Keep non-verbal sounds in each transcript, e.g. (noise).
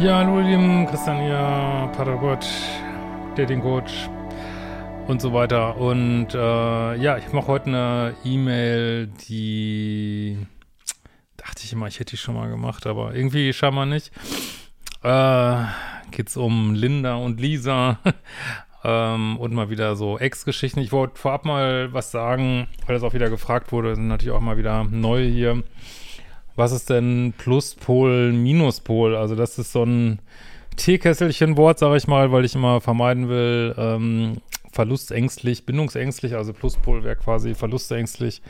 Ja, hallo Lieben, Christian hier, Patergott, Dating Coach und so weiter. Und äh, ja, ich mache heute eine E-Mail, die dachte ich immer, ich hätte die schon mal gemacht, aber irgendwie scheinbar nicht. Äh, geht's um Linda und Lisa (laughs) ähm, und mal wieder so Ex-Geschichten. Ich wollte vorab mal was sagen, weil das auch wieder gefragt wurde, sind natürlich auch mal wieder neu hier was ist denn Pluspol, Minuspol? Also das ist so ein Teekesselchen-Wort, sage ich mal, weil ich immer vermeiden will, ähm, verlustängstlich, bindungsängstlich, also Pluspol wäre quasi verlustängstlich.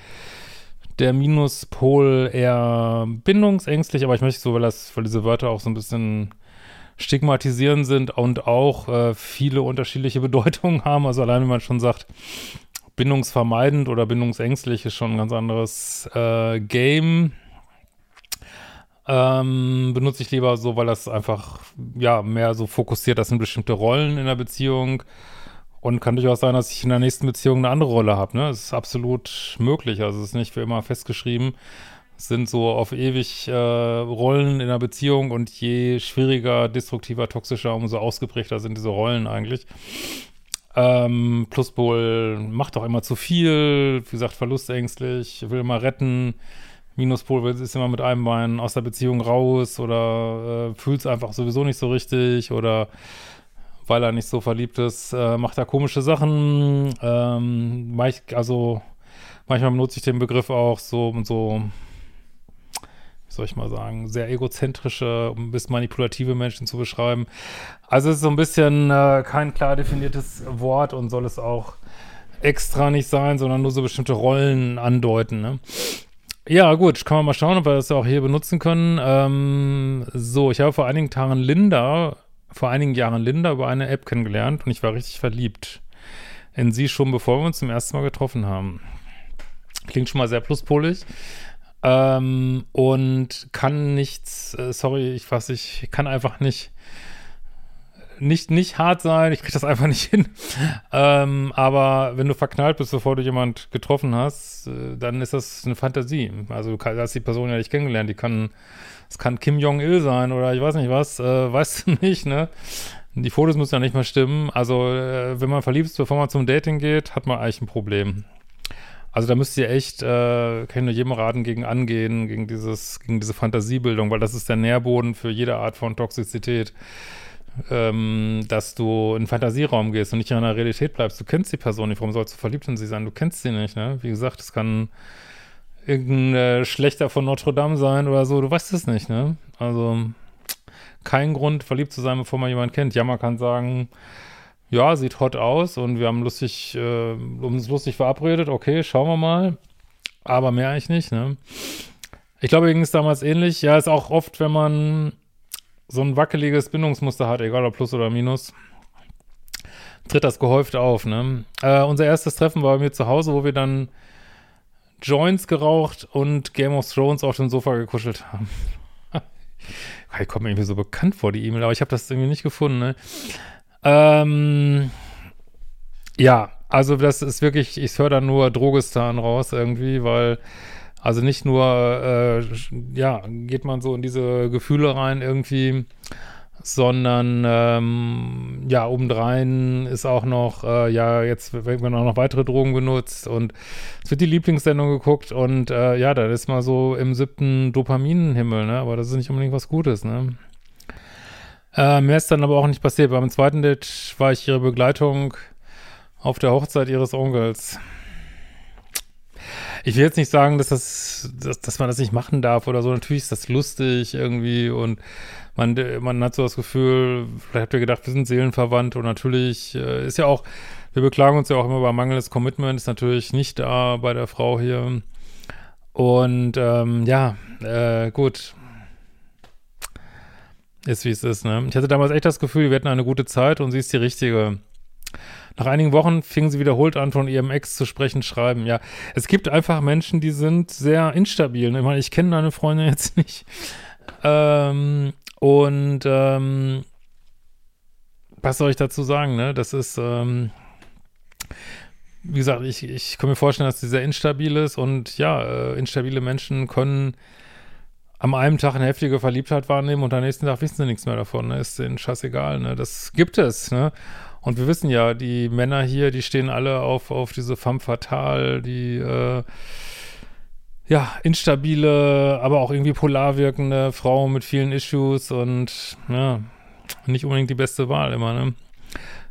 Der Minuspol eher bindungsängstlich, aber ich möchte so, weil das, weil diese Wörter auch so ein bisschen stigmatisierend sind und auch äh, viele unterschiedliche (laughs) Bedeutungen haben. Also allein wenn man schon sagt, bindungsvermeidend oder bindungsängstlich ist schon ein ganz anderes äh, Game ähm, benutze ich lieber so, weil das einfach, ja, mehr so fokussiert, das sind bestimmte Rollen in der Beziehung. Und kann durchaus sein, dass ich in der nächsten Beziehung eine andere Rolle habe. Ne? Das ist absolut möglich. Also es ist nicht für immer festgeschrieben. Es sind so auf ewig äh, Rollen in der Beziehung und je schwieriger, destruktiver, toxischer, umso ausgeprägter sind diese Rollen eigentlich. Ähm, Pluspol macht auch immer zu viel, wie gesagt, verlustängstlich, will immer retten, Minuspol ist immer mit einem Bein aus der Beziehung raus oder äh, fühlt es einfach sowieso nicht so richtig oder weil er nicht so verliebt ist, äh, macht er komische Sachen. Ähm, also manchmal benutze ich den Begriff auch so und so, wie soll ich mal sagen, sehr egozentrische bis manipulative Menschen zu beschreiben. Also es ist so ein bisschen äh, kein klar definiertes Wort und soll es auch extra nicht sein, sondern nur so bestimmte Rollen andeuten. Ne? Ja, gut, kann man mal schauen, ob wir das auch hier benutzen können. Ähm, so, ich habe vor einigen Tagen Linda, vor einigen Jahren Linda über eine App kennengelernt und ich war richtig verliebt in sie schon, bevor wir uns zum ersten Mal getroffen haben. Klingt schon mal sehr pluspolig. Ähm, und kann nichts, äh, sorry, ich weiß, ich kann einfach nicht nicht, nicht hart sein, ich krieg das einfach nicht hin. Ähm, aber wenn du verknallt bist, bevor du jemand getroffen hast, äh, dann ist das eine Fantasie. Also du hast die Person ja nicht kennengelernt, die kann, es kann Kim Jong-il sein oder ich weiß nicht was, äh, weißt du nicht, ne? Die Fotos müssen ja nicht mal stimmen. Also, äh, wenn man verliebt ist, bevor man zum Dating geht, hat man eigentlich ein Problem. Also da müsst ihr echt, äh, kann ich nur jedem raten, gegen angehen, gegen dieses, gegen diese Fantasiebildung, weil das ist der Nährboden für jede Art von Toxizität ähm, dass du in den Fantasieraum gehst und nicht in der Realität bleibst. Du kennst die Person nicht, warum sollst du verliebt in sie sein? Du kennst sie nicht, ne? Wie gesagt, es kann irgendein äh, Schlechter von Notre Dame sein oder so, du weißt es nicht, ne? Also kein Grund, verliebt zu sein, bevor man jemanden kennt. Ja, man kann sagen, ja, sieht hot aus und wir haben lustig, äh, uns lustig verabredet, okay, schauen wir mal. Aber mehr eigentlich nicht, ne? Ich glaube, ging es damals ähnlich. Ja, ist auch oft, wenn man so ein wackeliges Bindungsmuster hat, egal ob Plus oder Minus, tritt das gehäuft auf. Ne? Äh, unser erstes Treffen war bei mir zu Hause, wo wir dann Joints geraucht und Game of Thrones auf dem Sofa gekuschelt haben. (laughs) ich komme mir irgendwie so bekannt vor, die E-Mail, aber ich habe das irgendwie nicht gefunden. Ne? Ähm, ja, also das ist wirklich, ich höre da nur Drogestan raus irgendwie, weil also nicht nur, äh, ja, geht man so in diese Gefühle rein irgendwie, sondern ähm, ja, obendrein ist auch noch, äh, ja, jetzt werden auch noch weitere Drogen benutzt und es wird die Lieblingssendung geguckt und äh, ja, da ist mal so im siebten Dopaminenhimmel, ne? Aber das ist nicht unbedingt was Gutes, ne? Äh, mehr ist dann aber auch nicht passiert. Beim zweiten Date war ich ihre Begleitung auf der Hochzeit ihres Onkels. Ich will jetzt nicht sagen, dass das, dass, dass man das nicht machen darf oder so. Natürlich ist das lustig irgendwie und man, man hat so das Gefühl, vielleicht habt ihr gedacht, wir sind seelenverwandt und natürlich äh, ist ja auch, wir beklagen uns ja auch immer über mangelndes Commitment, ist natürlich nicht da bei der Frau hier. Und ähm, ja, äh, gut. Ist wie es ist, ne? Ich hatte damals echt das Gefühl, wir hatten eine gute Zeit und sie ist die richtige. Nach einigen Wochen fing sie wiederholt an, von ihrem Ex zu sprechen, schreiben. Ja, es gibt einfach Menschen, die sind sehr instabil. Ich meine, ich kenne deine Freundin jetzt (laughs) nicht. Ähm, und ähm, was soll ich dazu sagen, ne? Das ist, ähm, wie gesagt, ich, ich kann mir vorstellen, dass sie sehr instabil ist und ja, äh, instabile Menschen können am einen Tag eine heftige Verliebtheit wahrnehmen und am nächsten Tag wissen sie nichts mehr davon, ne? Ist denen scheißegal, ne? Das gibt es, ne? Und wir wissen ja, die Männer hier, die stehen alle auf, auf diese femme fatale, die, äh, ja, instabile, aber auch irgendwie polar wirkende Frau mit vielen Issues und, ja, nicht unbedingt die beste Wahl immer, ne?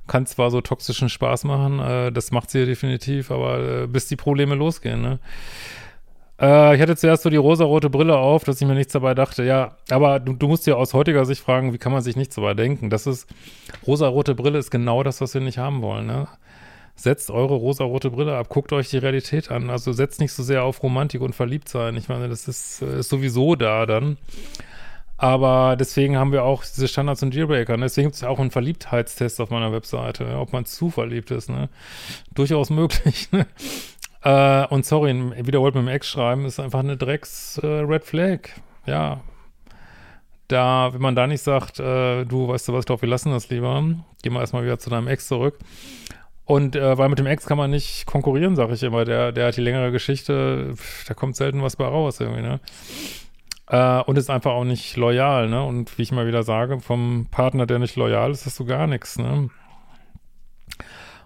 Kann zwar so toxischen Spaß machen, äh, das macht sie ja definitiv, aber äh, bis die Probleme losgehen, ne? Äh, ich hatte zuerst so die rosarote Brille auf, dass ich mir nichts dabei dachte. Ja, aber du, du musst dir aus heutiger Sicht fragen, wie kann man sich nichts dabei denken? Das ist, rosarote Brille ist genau das, was wir nicht haben wollen, ne? Setzt eure rosarote Brille ab, guckt euch die Realität an. Also setzt nicht so sehr auf Romantik und Verliebtsein. Ich meine, das ist, äh, ist sowieso da dann. Aber deswegen haben wir auch diese Standards und Dealbreaker. Ne? Deswegen gibt es auch einen Verliebtheitstest auf meiner Webseite, ne? ob man zu verliebt ist. Ne? Durchaus möglich. (laughs) Ne? Äh, und sorry, wiederholt mit dem Ex schreiben, ist einfach eine Drecks-Red äh, Flag. Ja. Da, wenn man da nicht sagt, äh, du, weißt du was, glaube, wir lassen das lieber. Geh mal erstmal wieder zu deinem Ex zurück. Und äh, weil mit dem Ex kann man nicht konkurrieren, sage ich immer. Der, der hat die längere Geschichte, da kommt selten was bei raus irgendwie, ne? Äh, und ist einfach auch nicht loyal, ne? Und wie ich mal wieder sage, vom Partner, der nicht loyal ist, hast du gar nichts, ne?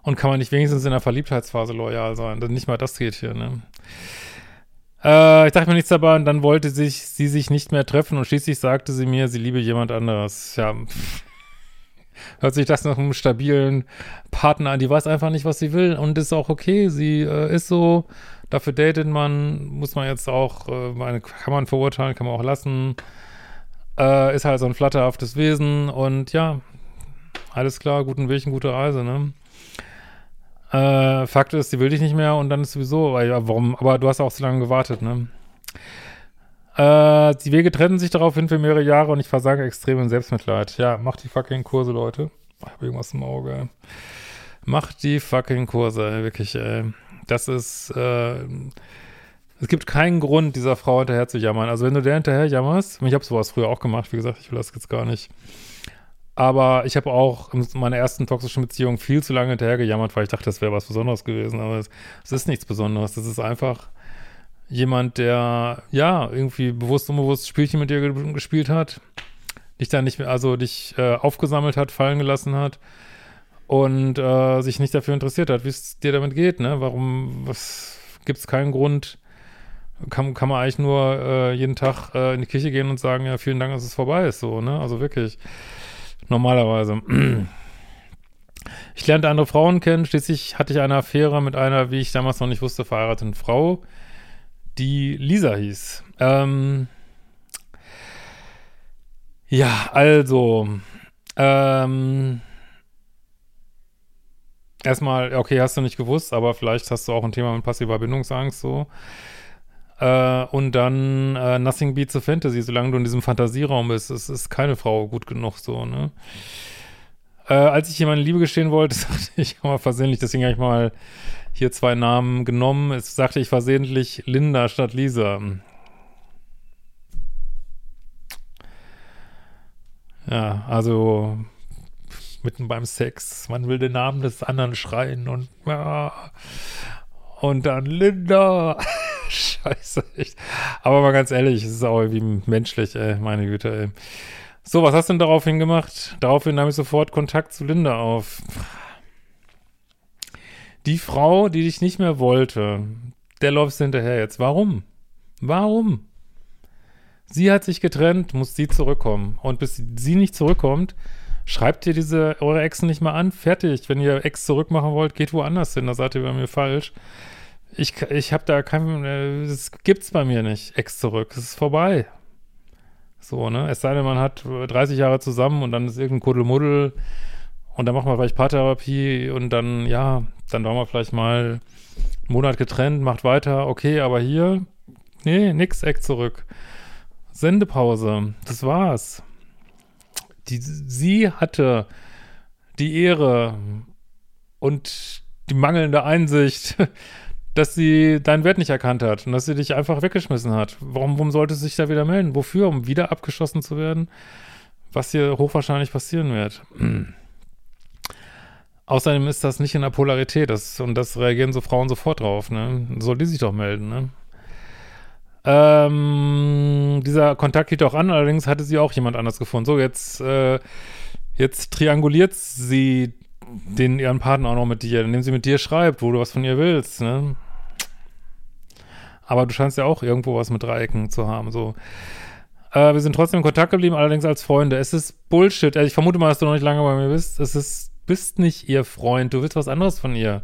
Und kann man nicht wenigstens in der Verliebtheitsphase loyal sein? Denn nicht mal das geht hier, ne? Äh, ich dachte mir nichts dabei und dann wollte sich, sie sich nicht mehr treffen und schließlich sagte sie mir, sie liebe jemand anderes. Ja, hört sich das nach einem stabilen Partner an. Die weiß einfach nicht, was sie will und ist auch okay. Sie äh, ist so, dafür datet man, muss man jetzt auch, äh, kann man verurteilen, kann man auch lassen. Äh, ist halt so ein flatterhaftes Wesen und ja, alles klar, guten Weg, und gute Reise, ne? Äh, Fakt ist, sie will dich nicht mehr und dann ist sowieso, ja, warum, aber du hast auch so lange gewartet, ne? Äh, die Wege trennen sich daraufhin für mehrere Jahre und ich versage extrem in Selbstmitleid. Ja, macht die fucking Kurse, Leute. Ich hab irgendwas im Auge, ey. Macht die fucking Kurse, wirklich, ey. Das ist, äh, es gibt keinen Grund, dieser Frau hinterher zu jammern. Also wenn du der hinterher jammerst, ich habe sowas früher auch gemacht, wie gesagt, ich will das jetzt gar nicht aber ich habe auch in meiner ersten toxischen Beziehung viel zu lange hinterher gejammert, weil ich dachte, das wäre was Besonderes gewesen. Aber es, es, ist nichts Besonderes. Das ist einfach jemand, der, ja, irgendwie bewusst, unbewusst Spielchen mit dir gespielt hat, dich dann nicht mehr, also dich äh, aufgesammelt hat, fallen gelassen hat und äh, sich nicht dafür interessiert hat, wie es dir damit geht, ne? Warum, gibt es keinen Grund, kann, kann man eigentlich nur äh, jeden Tag äh, in die Kirche gehen und sagen, ja, vielen Dank, dass es vorbei ist, so, ne? Also wirklich. Normalerweise. Ich lernte andere Frauen kennen. Schließlich hatte ich eine Affäre mit einer, wie ich damals noch nicht wusste, verheirateten Frau, die Lisa hieß. Ähm, ja, also, ähm, erstmal, okay, hast du nicht gewusst, aber vielleicht hast du auch ein Thema mit passiver Bindungsangst, so. Äh, und dann äh, Nothing Beats a Fantasy, solange du in diesem Fantasieraum bist, ist, ist keine Frau gut genug so, ne? Äh, als ich jemanden Liebe gestehen wollte, (laughs) sagte ich mal versehentlich, deswegen habe ich mal hier zwei Namen genommen. Es sagte ich versehentlich Linda statt Lisa. Ja, also mitten beim Sex, man will den Namen des anderen schreien und ja, und dann Linda. (laughs) Scheiße, echt. Aber mal ganz ehrlich, es ist auch irgendwie menschlich, ey, meine Güte, ey. So, was hast du denn daraufhin gemacht? Daraufhin nahm ich sofort Kontakt zu Linda auf. Die Frau, die dich nicht mehr wollte, der läufst du hinterher jetzt. Warum? Warum? Sie hat sich getrennt, muss sie zurückkommen. Und bis sie nicht zurückkommt, schreibt ihr diese, eure Exen nicht mal an. Fertig. Wenn ihr Ex zurückmachen wollt, geht woanders hin. Da seid ihr bei mir falsch Ich, ich habe da kein, äh, das gibt's bei mir nicht, Ex zurück. Es ist vorbei. So, ne? Es sei denn, man hat 30 Jahre zusammen und dann ist irgendein Kuddelmuddel und dann macht man vielleicht Paartherapie und dann, ja, dann war man vielleicht mal einen Monat getrennt, macht weiter, okay, aber hier, nee, nix, Eck zurück. Sendepause, das war's. Die, sie hatte die Ehre und die mangelnde Einsicht, (laughs) dass sie deinen Wert nicht erkannt hat und dass sie dich einfach weggeschmissen hat. Warum, warum sollte sie sich da wieder melden? Wofür? Um wieder abgeschossen zu werden? Was hier hochwahrscheinlich passieren wird. (clears throat) Außerdem ist das nicht in der Polarität das, und das reagieren so Frauen sofort drauf. Ne? Soll die sich doch melden. Ne? Ähm, dieser Kontakt hielt auch an, allerdings hatte sie auch jemand anders gefunden. So, jetzt, äh, jetzt trianguliert sie den ihren Partner auch noch mit dir, indem sie mit dir schreibt, wo du was von ihr willst, ne? Aber du scheinst ja auch irgendwo was mit Dreiecken zu haben, so. Äh, wir sind trotzdem in Kontakt geblieben, allerdings als Freunde. Es ist Bullshit. Also ich vermute mal, dass du noch nicht lange bei mir bist. Es ist, bist nicht ihr Freund. Du willst was anderes von ihr.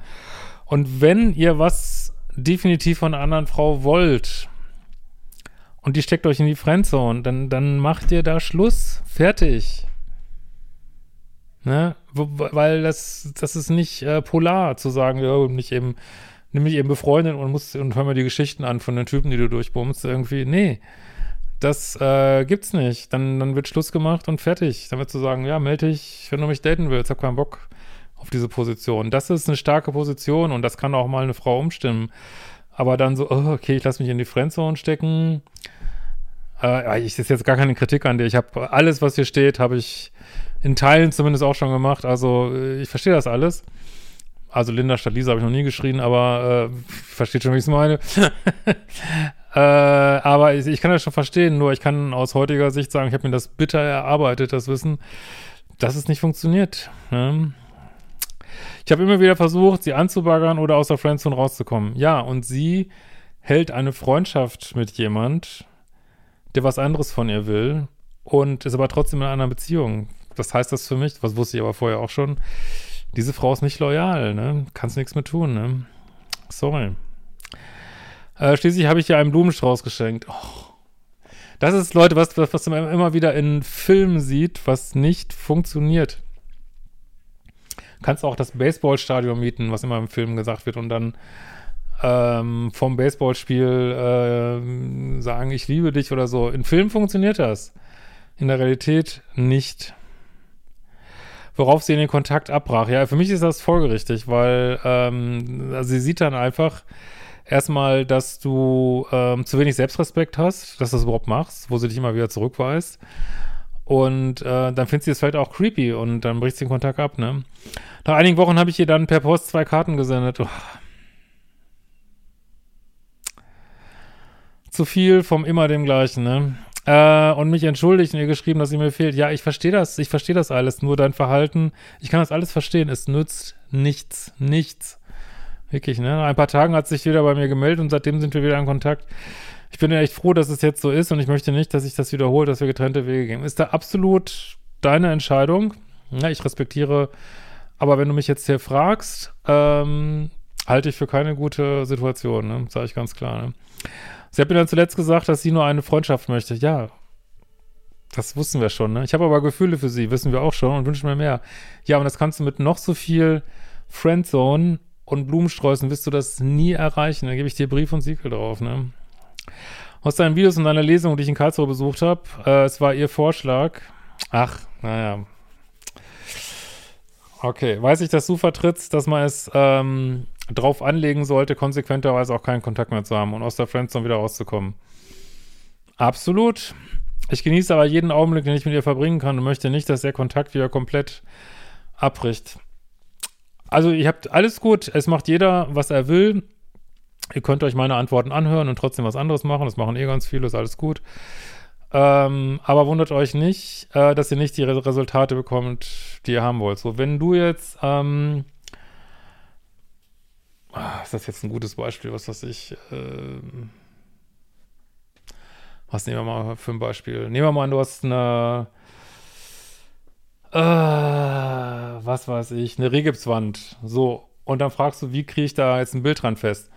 Und wenn ihr was definitiv von einer anderen Frau wollt und die steckt euch in die Friendzone, dann, dann macht ihr da Schluss. Fertig. Ne? Weil das, das ist nicht äh, polar zu sagen, ja, nicht eben, nimm mich eben befreundet und musst und hör mir die Geschichten an von den Typen, die du durchbummst. Irgendwie, nee. Das äh, gibt's nicht. Dann, dann wird Schluss gemacht und fertig. Wird zu sagen, ja, melde dich, wenn du mich daten willst, hab keinen Bock auf diese Position. Das ist eine starke Position und das kann auch mal eine Frau umstimmen. Aber dann so, oh, okay, ich lass mich in die Friendzone stecken. Äh, ich ist jetzt gar keine Kritik an dir. Ich habe alles, was hier steht, habe ich in Teilen zumindest auch schon gemacht. Also äh, ich verstehe das alles. Also Linda statt Lisa habe ich noch nie geschrien, aber äh, versteht schon, wie ich es meine. (laughs) äh, aber ich, ich, kann das schon verstehen, nur ich kann aus heutiger Sicht sagen, ich habe mir das bitter erarbeitet, das Wissen, dass es nicht funktioniert. Ne? Ich habe immer wieder versucht, sie anzubaggern oder aus der Friendzone rauszukommen. Ja, und sie hält eine Freundschaft mit jemand, der was anderes von ihr will und ist aber trotzdem in einer Beziehung was heißt das für mich? Was wusste ich aber vorher auch schon. Diese Frau ist nicht loyal, ne? Kannst nichts mehr tun, ne? Sorry. Äh, schließlich habe ich ihr einen Blumenstrauß geschenkt. Oh. Das ist, Leute, was, was, man immer wieder in Filmen sieht, was nicht funktioniert. Kannst auch das Baseballstadion mieten, was immer im Film gesagt wird, und dann ähm, vom Baseballspiel äh, sagen, ich liebe dich oder so. In Filmen funktioniert das. In der Realität nicht worauf sie den Kontakt abbrach. Ja, für mich ist das folgerichtig, weil ähm, also sie sieht dann einfach erstmal, dass du ähm, zu wenig Selbstrespekt hast, dass du das überhaupt machst, wo sie dich immer wieder zurückweist. Und äh, dann findet sie es vielleicht auch creepy und dann bricht sie den Kontakt ab, ne? Nach einigen Wochen habe ich ihr dann per Post zwei Karten gesendet. Oh. Zu viel vom immer dem gleichen, ne? Äh, und mich entschuldigt und ihr geschrieben, dass sie mir fehlt. Ja, ich verstehe das, ich verstehe das alles, nur dein Verhalten, ich kann das alles verstehen, es nützt nichts, nichts. Wirklich, ne? Ein paar Tagen hat sich wieder bei mir gemeldet und seitdem sind wir wieder in Kontakt. Ich bin ja echt froh, dass es jetzt so ist und ich möchte nicht, dass sich das wiederholt, dass wir getrennte Wege gehen. Ist da absolut deine Entscheidung. Ja, ich respektiere, aber wenn du mich jetzt hier fragst, ähm, halte ich für keine gute Situation, ne? Sage ich ganz klar, ne? Sie hat mir dann zuletzt gesagt, dass sie nur eine Freundschaft möchte. Ja, das wussten wir schon, ne? Ich habe aber Gefühle für sie, wissen wir auch schon und wünschen mir mehr. Ja, und das kannst du mit noch so viel Friendzone und Blumensträußen wirst du das nie erreichen. Da gebe ich dir Brief und Siegel drauf, ne? Aus deinen Videos und deiner Lesung, die ich in Karlsruhe besucht habe, äh, es war ihr Vorschlag. Ach, naja. Okay, weiß ich, dass du vertrittst, dass man es ähm, drauf anlegen sollte, konsequenterweise auch keinen Kontakt mehr zu haben und aus der Friendzone wieder rauszukommen. Absolut. Ich genieße aber jeden Augenblick, den ich mit ihr verbringen kann und möchte nicht, dass der Kontakt wieder komplett abbricht. Also, ihr habt alles gut. Es macht jeder, was er will. Ihr könnt euch meine Antworten anhören und trotzdem was anderes machen. Das machen eh ganz viele, ist alles gut. Ähm, aber wundert euch nicht, äh, dass ihr nicht die Re Resultate bekommt, die ihr haben wollt. So, wenn du jetzt ähm, ah, ist das jetzt ein gutes Beispiel, was weiß ich, äh, was nehmen wir mal für ein Beispiel? Nehmen wir mal an, du hast eine, äh, was weiß ich, eine Regipswand, so, und dann fragst du, wie kriege ich da jetzt ein Bild dran fest?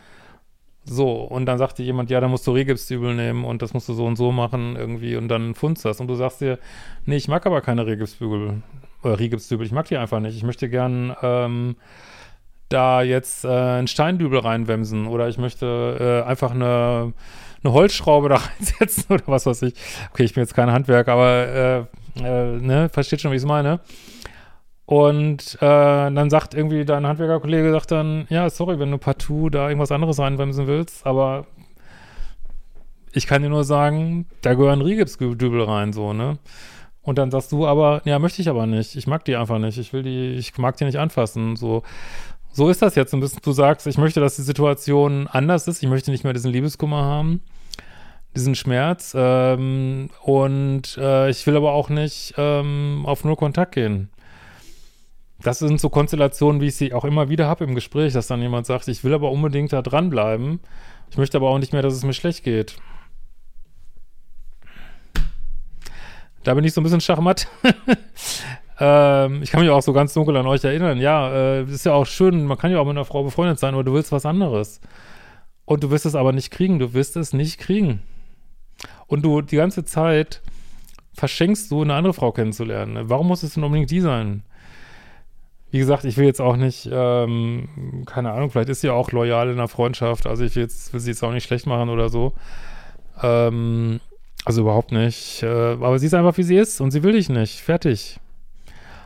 So, und dann sagt dir jemand, ja, da musst du Regipsdübel nehmen und das musst du so und so machen irgendwie und dann funzt das. Und du sagst dir, nee, ich mag aber keine Regipsbügel, äh, Regipsdübel, ich mag die einfach nicht. Ich möchte gern ähm, da jetzt äh, einen Steindübel reinwemsen oder ich möchte äh, einfach eine, eine Holzschraube da (laughs) reinsetzen oder was weiß ich. Okay, ich bin jetzt kein Handwerk, aber äh, äh, ne, versteht schon, wie ich es meine. Und äh, dann sagt irgendwie dein Handwerkerkollege, sagt dann, ja, sorry, wenn du partout da irgendwas anderes reinbremsen willst, aber ich kann dir nur sagen, da gehören Rigipsdübel rein, so, ne? Und dann sagst du aber, ja, möchte ich aber nicht. Ich mag die einfach nicht. Ich will die, ich mag die nicht anfassen. So, so ist das jetzt ein bisschen. Du sagst, ich möchte, dass die Situation anders ist. Ich möchte nicht mehr diesen Liebeskummer haben, diesen Schmerz. Ähm, und äh, ich will aber auch nicht ähm, auf nur Kontakt gehen das sind so Konstellationen, wie ich sie auch immer wieder habe im Gespräch, dass dann jemand sagt, ich will aber unbedingt da dranbleiben. Ich möchte aber auch nicht mehr, dass es mir schlecht geht. Da bin ich so ein bisschen schachmatt. (laughs) ähm, ich kann mich auch so ganz dunkel an euch erinnern. Ja, äh, ist ja auch schön, man kann ja auch mit einer Frau befreundet sein, aber du willst was anderes. Und du wirst es aber nicht kriegen. Du wirst es nicht kriegen. Und du die ganze Zeit verschenkst du, eine andere Frau kennenzulernen. Warum muss es denn unbedingt die sein? wie gesagt, ich will jetzt auch nicht, ähm, keine Ahnung, vielleicht ist sie auch loyal in der Freundschaft. Also ich will, jetzt, will sie jetzt auch nicht schlecht machen oder so. Ähm, also überhaupt nicht. Äh, aber sie ist einfach, wie sie ist und sie will dich nicht. Fertig.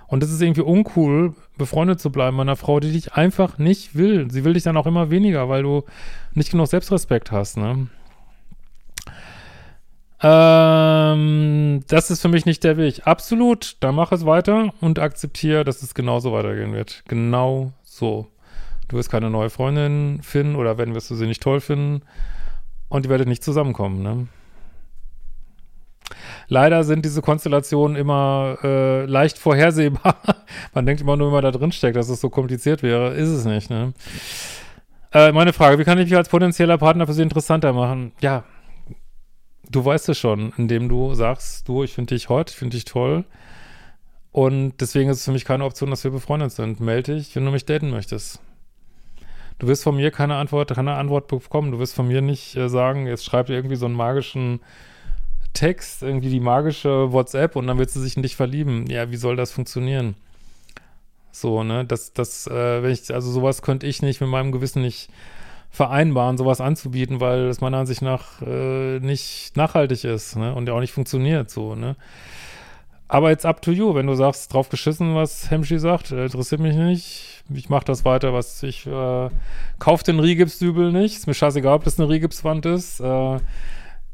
Und es ist irgendwie uncool, befreundet zu bleiben mit einer Frau, die dich einfach nicht will. Sie will dich dann auch immer weniger, weil du nicht genug Selbstrespekt hast, ne? Ähm, das ist für mich nicht der Weg. Absolut, dann mach es weiter und akzeptiere, dass es genauso weitergehen wird. Genau so. Du wirst keine neue Freundin finden oder wenn wirst du sie nicht toll finden und ihr werdet nicht zusammenkommen, ne? Leider sind diese Konstellationen immer äh, leicht vorhersehbar. (laughs) Man denkt immer nur, wenn man da drin steckt, dass es so kompliziert wäre. Ist es nicht, ne? Äh, meine Frage, wie kann ich mich als potenzieller Partner für Sie interessanter machen? Ja, du weißt es schon, indem du sagst, du, ich finde dich hot, ich finde dich toll. Und deswegen ist es für mich keine Option, dass wir befreundet sind. Melde dich, wenn du mich daten möchtest. Du wirst von mir keine Antwort, keine Antwort bekommen. Du wirst von mir nicht äh, sagen, jetzt schreibt ihr irgendwie so einen magischen Text, irgendwie die magische WhatsApp und dann willst du sich in dich verlieben. Ja, wie soll das funktionieren? So, ne, das, das, äh, wenn ich, also sowas könnte ich nicht mit meinem Gewissen nicht vereinbaren, sowas anzubieten, weil es meiner Ansicht nach äh, nicht nachhaltig ist ne? und ja auch nicht funktioniert so, ne? Aber jetzt up to you, wenn du sagst, drauf geschissen, was Hemschi sagt, äh, interessiert mich nicht. Ich mache das weiter, was ich äh, kauf den Rigipsdübel nicht. Ist mir scheißegal, ob das eine Rigipswand ist. Äh,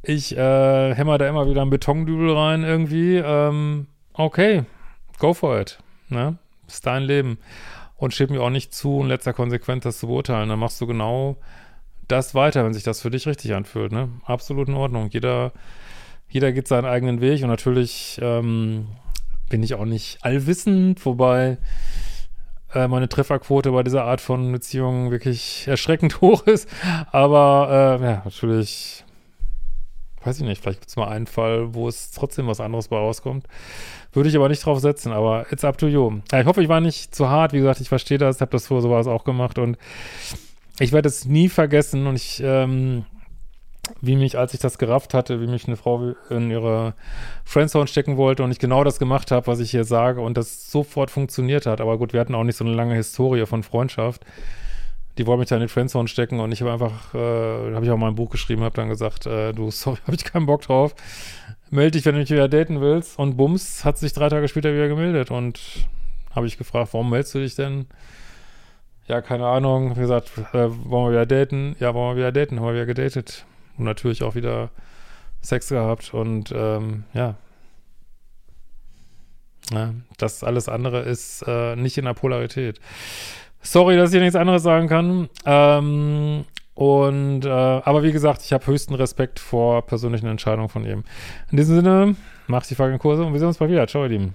ich äh, hämmer da immer wieder einen Betondübel rein irgendwie. Ähm, okay, go for it. Ne? Ist dein Leben und steht mir auch nicht zu, in letzter Konsequenz das zu beurteilen. Dann machst du genau das weiter, wenn sich das für dich richtig anfühlt. Ne? Absolut in Ordnung. Jeder, jeder geht seinen eigenen Weg und natürlich ähm, bin ich auch nicht allwissend, wobei äh, meine Trefferquote bei dieser Art von Beziehungen wirklich erschreckend (laughs) hoch ist. Aber äh, ja, natürlich weiß ich nicht, vielleicht gibt es mal einen Fall, wo es trotzdem was anderes bei rauskommt. Würde ich aber nicht drauf setzen, aber it's up to you. Ja, ich hoffe, ich war nicht zu hart. Wie gesagt, ich verstehe das, habe das vor sowas auch gemacht und ich werde es nie vergessen und ich, ähm, wie mich, als ich das gerafft hatte, wie mich eine Frau in ihre Friendzone stecken wollte und ich genau das gemacht habe, was ich hier sage und das sofort funktioniert hat. Aber gut, wir hatten auch nicht so eine lange Historie von Freundschaft die wollen mich da in den Friendzone stecken und ich habe einfach, äh, habe ich auch mal ein Buch geschrieben, habe dann gesagt, äh, du, (laughs) sorry, habe ich keinen Bock drauf. Melde dich, wenn du mich wieder daten willst. Und Bums hat sich drei Tage später wieder gemeldet und habe ich gefragt, warum meldest du dich denn? Ja, keine Ahnung. Wie gesagt, äh, wollen wir wieder daten? Ja, wollen wir wieder daten? Haben wir wieder gedatet. Und natürlich auch wieder Sex gehabt und ähm, ja. ja. Das alles andere ist äh, nicht in der Polarität. Sorry, dass ich nichts anderes sagen kann. Ähm, und, äh, aber wie gesagt, ich habe höchsten Respekt vor persönlichen Entscheidungen von ihm. In diesem Sinne, macht die Frage Kurse und wir sehen uns bald wieder. Ciao, ihr Lieben.